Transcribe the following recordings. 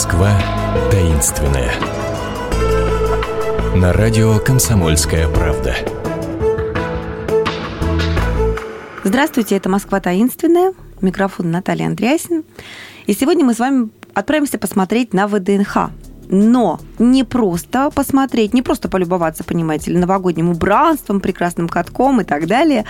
Москва таинственная. На радио «Комсомольская правда». Здравствуйте, это «Москва таинственная». Микрофон Наталья Андреасин. И сегодня мы с вами отправимся посмотреть на ВДНХ. Но не просто посмотреть, не просто полюбоваться, понимаете, новогодним убранством, прекрасным катком и так далее,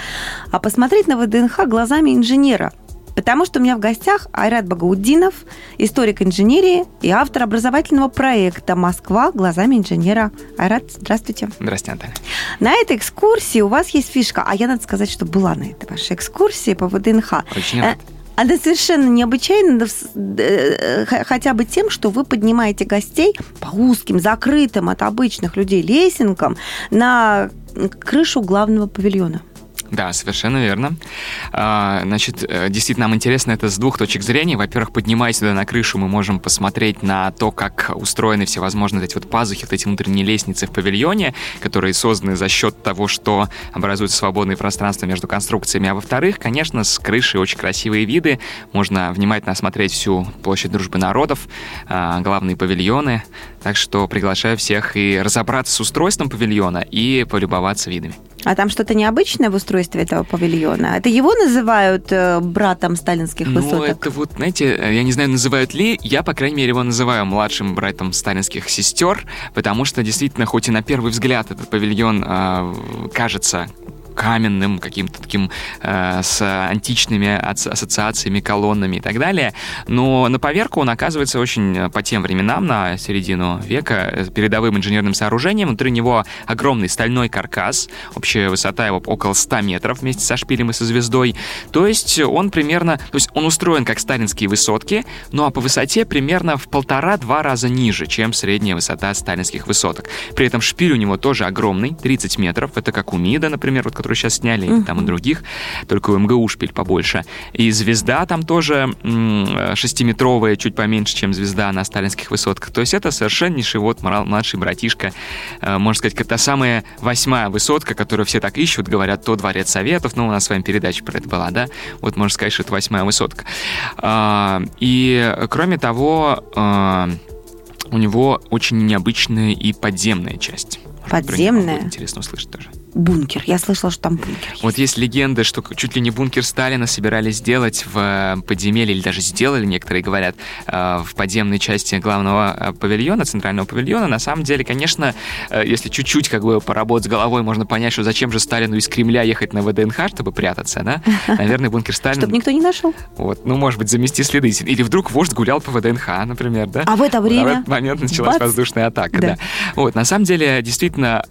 а посмотреть на ВДНХ глазами инженера, Потому что у меня в гостях Айрат Багауддинов, историк инженерии и автор образовательного проекта «Москва глазами инженера». Айрат, здравствуйте. Здравствуйте, Наталья. На этой экскурсии у вас есть фишка, а я, надо сказать, что была на этой вашей экскурсии по ВДНХ. Очень рад. Э, она совершенно необычайна э, хотя бы тем, что вы поднимаете гостей по узким, закрытым от обычных людей лесенкам на крышу главного павильона. Да, совершенно верно. А, значит, э, действительно, нам интересно это с двух точек зрения. Во-первых, поднимаясь сюда на крышу, мы можем посмотреть на то, как устроены всевозможные эти вот пазухи, вот эти внутренние лестницы в павильоне, которые созданы за счет того, что образуется свободное пространство между конструкциями. А во-вторых, конечно, с крыши очень красивые виды. Можно внимательно осмотреть всю площадь Дружбы народов, а, главные павильоны. Так что приглашаю всех и разобраться с устройством павильона и полюбоваться видами. А там что-то необычное в устройстве этого павильона? Это его называют э, братом сталинских ну, высоток? Ну, это вот, знаете, я не знаю, называют ли, я, по крайней мере, его называю младшим братом сталинских сестер, потому что действительно, хоть и на первый взгляд этот павильон э, кажется каменным, каким-то таким э, с античными ассоциациями, колоннами и так далее. Но на поверку он оказывается очень э, по тем временам, на середину века, э, передовым инженерным сооружением. Внутри него огромный стальной каркас, общая высота его около 100 метров вместе со шпилем и со звездой. То есть он примерно, то есть он устроен как сталинские высотки, ну а по высоте примерно в полтора-два раза ниже, чем средняя высота сталинских высоток. При этом шпиль у него тоже огромный, 30 метров. Это как у МИДа, например, вот, которую сейчас сняли, uh-huh. там и других, только у МГУ шпиль побольше. И звезда там тоже шестиметровая, чуть поменьше, чем звезда на сталинских высотках. То есть это совершеннейший вот младший братишка, э, можно сказать, это самая восьмая высотка, которую все так ищут, говорят, то дворец советов, ну, у нас с вами передача про это была, да? Вот можно сказать, что это восьмая высотка. А, и, кроме того, а, у него очень необычная и подземная часть. Подземная? Интересно услышать тоже бункер. Я слышала, что там бункер есть. Вот есть легенда, что чуть ли не бункер Сталина собирались сделать в э, подземелье, или даже сделали, некоторые говорят, э, в подземной части главного э, павильона, центрального павильона. На самом деле, конечно, если чуть-чуть как бы поработать с головой, можно понять, что зачем же Сталину из Кремля ехать на ВДНХ, чтобы прятаться, да? Наверное, бункер Сталина... Чтобы никто не нашел. Вот, ну, может быть, замести следы. Или вдруг вождь гулял по ВДНХ, например, да? А в это время... А в этот момент началась Бац! воздушная атака, да. да. Вот, на самом деле, действительно,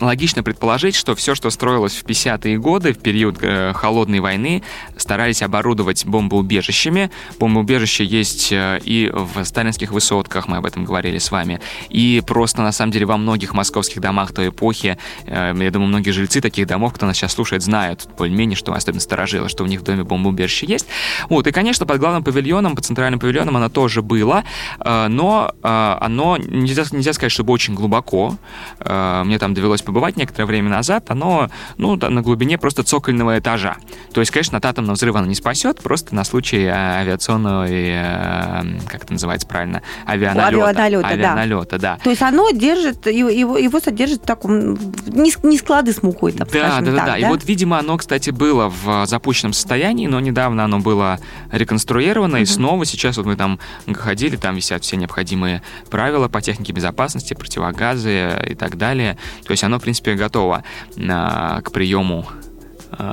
логично предположить, что все, что строилось в 50-е годы, в период э, холодной войны, старались оборудовать бомбоубежищами. Бомбоубежища есть э, и в сталинских высотках, мы об этом говорили с вами, и просто, на самом деле, во многих московских домах той эпохи, э, я думаю, многие жильцы таких домов, кто нас сейчас слушает, знают более-менее, что особенно сторожило, что у них в доме бомбоубежище есть. Вот, и, конечно, под главным павильоном, под центральным павильоном оно тоже было, но оно, нельзя, нельзя сказать, чтобы очень глубоко. Мне там довелось побывать некоторое время назад, назад, оно ну, на глубине просто цокольного этажа. То есть, конечно, от атомного взрыва оно не спасет, просто на случай э, авиационного, э, как это называется правильно, авианалета. Авианалета, авианалета да. да. То есть оно держит, его, его содержит в таком, не, не склады с мукой, так да, да, да, так, да. И вот, видимо, оно, кстати, было в запущенном состоянии, но недавно оно было реконструировано, угу. и снова сейчас вот мы там ходили, там висят все необходимые правила по технике безопасности, противогазы и так далее. То есть оно, в принципе, готово к приему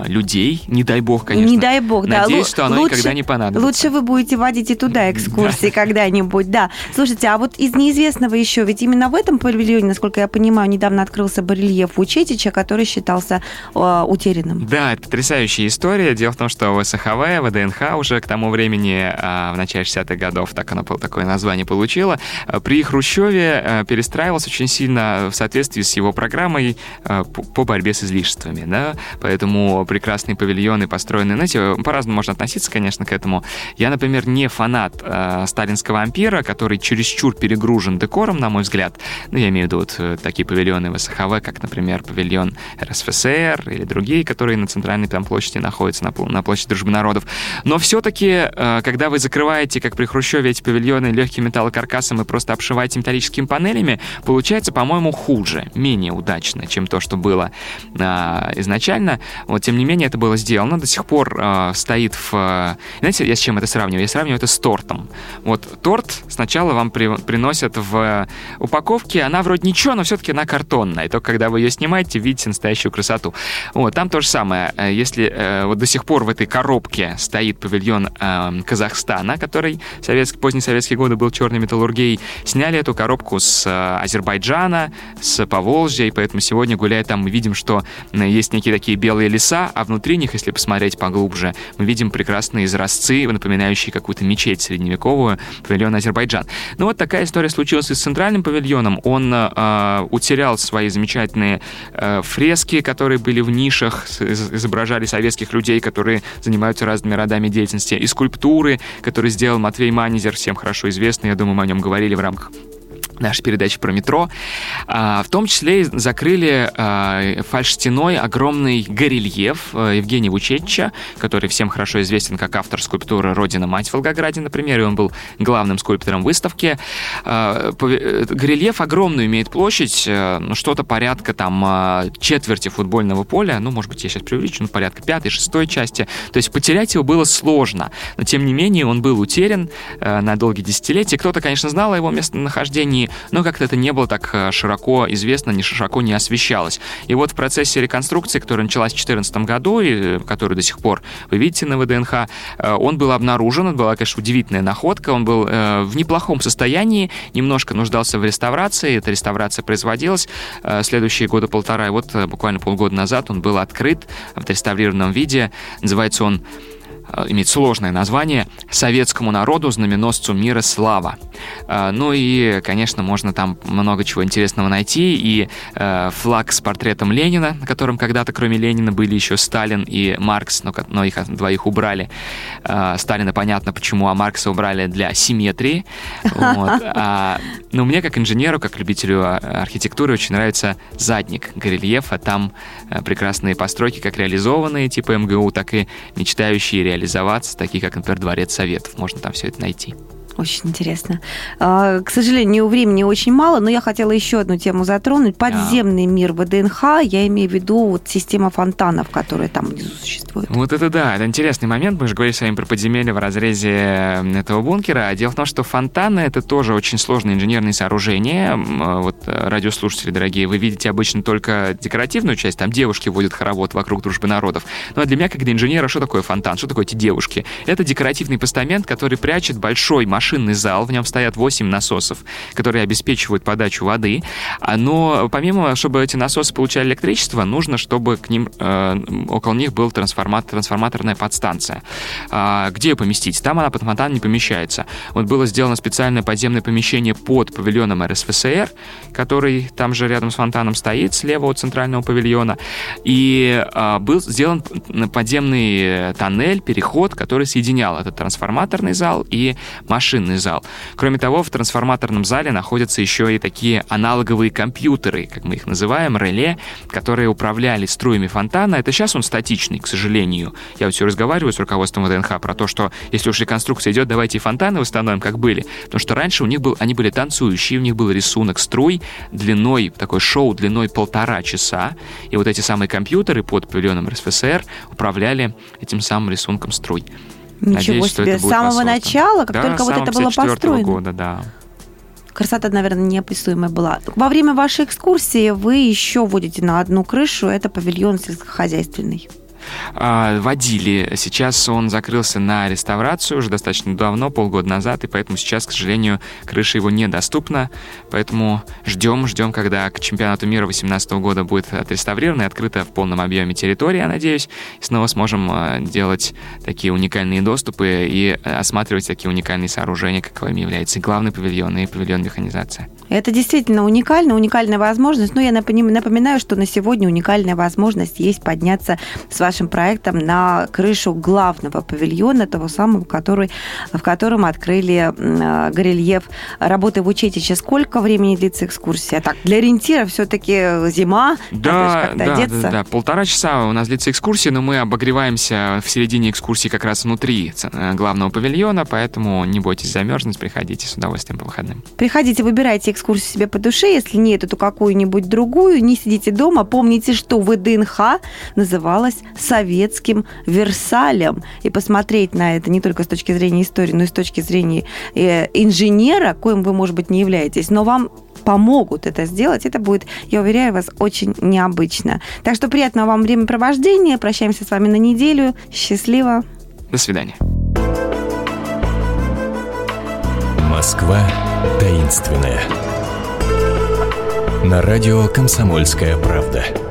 людей, не дай бог, конечно. Не дай бог, да. Надеюсь, что оно лучше, никогда не понадобится. Лучше вы будете водить и туда экскурсии когда-нибудь, да. Слушайте, а вот из неизвестного еще, ведь именно в этом павильоне, насколько я понимаю, недавно открылся барельеф Учетича, который считался э, утерянным. Да, это потрясающая история. Дело в том, что в СХВ, ВДНХ уже к тому времени, э, в начале 60-х годов, так оно такое название получило, при Хрущеве э, перестраивался очень сильно в соответствии с его программой э, по борьбе с излишествами, да, поэтому прекрасные павильоны построены. Знаете, по-разному можно относиться, конечно, к этому. Я, например, не фанат э, сталинского ампира, который чересчур перегружен декором, на мой взгляд. Ну, я имею в виду вот э, такие павильоны в СХВ, как, например, павильон РСФСР или другие, которые на центральной там площади находятся, на, на площади Дружбы народов. Но все-таки, э, когда вы закрываете, как при Хрущеве, эти павильоны легким металлокаркасом и просто обшиваете металлическими панелями, получается, по-моему, хуже, менее удачно, чем то, что было э, изначально. Вот, тем не менее, это было сделано. До сих пор э, стоит в... Э, знаете, я с чем это сравниваю? Я сравниваю это с тортом. Вот торт сначала вам при, приносят в упаковке, она вроде ничего, но все-таки она картонная. И только когда вы ее снимаете, видите настоящую красоту. Вот, там то же самое. Э, если э, вот до сих пор в этой коробке стоит павильон э, Казахстана, который советский, поздние советские годы был черной металлургией, сняли эту коробку с э, Азербайджана, с Поволжья, и поэтому сегодня, гуляя там, мы видим, что э, есть некие такие белые леса, а внутри них, если посмотреть поглубже, мы видим прекрасные изразцы, напоминающие какую-то мечеть средневековую, павильон Азербайджан. Ну вот такая история случилась и с центральным павильоном. Он э, утерял свои замечательные э, фрески, которые были в нишах, изображали советских людей, которые занимаются разными родами деятельности, и скульптуры, которые сделал Матвей Манизер, всем хорошо известный, я думаю, мы о нем говорили в рамках нашей передачи про метро. А, в том числе закрыли а, фальш-стеной огромный горельеф а, Евгения Вучетича, который всем хорошо известен как автор скульптуры «Родина-мать» в Волгограде, например, и он был главным скульптором выставки. Горельеф огромный имеет площадь, ну, что-то порядка там четверти футбольного поля, ну, может быть, я сейчас преувеличу, ну, порядка пятой, шестой части. То есть потерять его было сложно, но, тем не менее, он был утерян на долгие десятилетия. Кто-то, конечно, знал о его местонахождении, но как-то это не было так э, широко известно, не широко не освещалось. И вот в процессе реконструкции, которая началась в 2014 году, и которую до сих пор вы видите на ВДНХ, э, он был обнаружен, это была, конечно, удивительная находка, он был э, в неплохом состоянии, немножко нуждался в реставрации, эта реставрация производилась следующие года полтора, и вот буквально полгода назад он был открыт в отреставрированном виде, называется он Э, имеет сложное название «Советскому народу, знаменосцу мира слава». Э, ну и, конечно, можно там много чего интересного найти. И э, флаг с портретом Ленина, на котором когда-то, кроме Ленина, были еще Сталин и Маркс, но, их двоих убрали. Сталина понятно почему, а Маркса убрали для симметрии. Вот. А, но мне, как инженеру, как любителю архитектуры, очень нравится задник горельефа. Там прекрасные постройки, как реализованные, типа МГУ, так и мечтающие реализованные реализоваться, такие как, например, Дворец Советов. Можно там все это найти. Очень интересно. А, к сожалению, времени очень мало, но я хотела еще одну тему затронуть. Подземный yeah. мир ВДНХ, я имею в виду вот система фонтанов, которая там внизу существует. Вот это да, это интересный момент. Мы же говорили с вами про подземелье в разрезе этого бункера. Дело в том, что фонтаны — это тоже очень сложное инженерное сооружение. А, вот э, радиослушатели, дорогие, вы видите обычно только декоративную часть, там девушки водят хоровод вокруг дружбы народов. Но для меня, как для инженера, что такое фонтан? Что такое эти девушки? Это декоративный постамент, который прячет большой машин машинный зал, в нем стоят 8 насосов, которые обеспечивают подачу воды. А, но помимо, чтобы эти насосы получали электричество, нужно, чтобы к ним, э, около них был трансформатор, трансформаторная подстанция. А, где ее поместить? Там она под фонтан не помещается. Вот было сделано специальное подземное помещение под павильоном РСФСР, который там же рядом с фонтаном стоит, слева от центрального павильона. И а, был сделан подземный тоннель, переход, который соединял этот трансформаторный зал и машину машинный зал. Кроме того, в трансформаторном зале находятся еще и такие аналоговые компьютеры, как мы их называем, реле, которые управляли струями фонтана. Это сейчас он статичный, к сожалению. Я вот все разговариваю с руководством ВДНХ про то, что если уж реконструкция идет, давайте фонтаны восстановим, как были. Потому что раньше у них был, они были танцующие, у них был рисунок струй длиной, такой шоу длиной полтора часа. И вот эти самые компьютеры под павильоном РСФСР управляли этим самым рисунком струй. Ничего Надеюсь, себе, с самого начала, как да, только вот это было построено. года, да. Красота, наверное, неописуемая была. Во время вашей экскурсии вы еще водите на одну крышу, это павильон сельскохозяйственный. А, водили. Сейчас он закрылся на реставрацию уже достаточно давно, полгода назад, и поэтому сейчас, к сожалению, крыша его недоступна. Поэтому ждем, ждем, когда к чемпионату мира 2018 года будет отреставрирована и открыта в полном объеме территория, я надеюсь, и снова сможем а, делать такие уникальные доступы и осматривать такие уникальные сооружения, каковыми является главный павильон, и павильон механизация. Это действительно уникально, уникальная возможность. Но я напоминаю, что на сегодня уникальная возможность есть подняться с вашей вашим проектом на крышу главного павильона, того самого, который, в котором открыли э, горельеф работы в Учетиче. Сколько времени длится экскурсия? Так, для ориентира все-таки зима, да, да, да, да, полтора часа у нас длится экскурсия, но мы обогреваемся в середине экскурсии как раз внутри э, главного павильона, поэтому не бойтесь замерзнуть, приходите с удовольствием по выходным. Приходите, выбирайте экскурсию себе по душе, если нет, то какую-нибудь другую, не сидите дома, помните, что ВДНХ называлась советским Версалем, и посмотреть на это не только с точки зрения истории, но и с точки зрения э, инженера, коим вы, может быть, не являетесь, но вам помогут это сделать. Это будет, я уверяю вас, очень необычно. Так что приятного вам времяпровождения. Прощаемся с вами на неделю. Счастливо. До свидания. Москва таинственная. На радио «Комсомольская правда».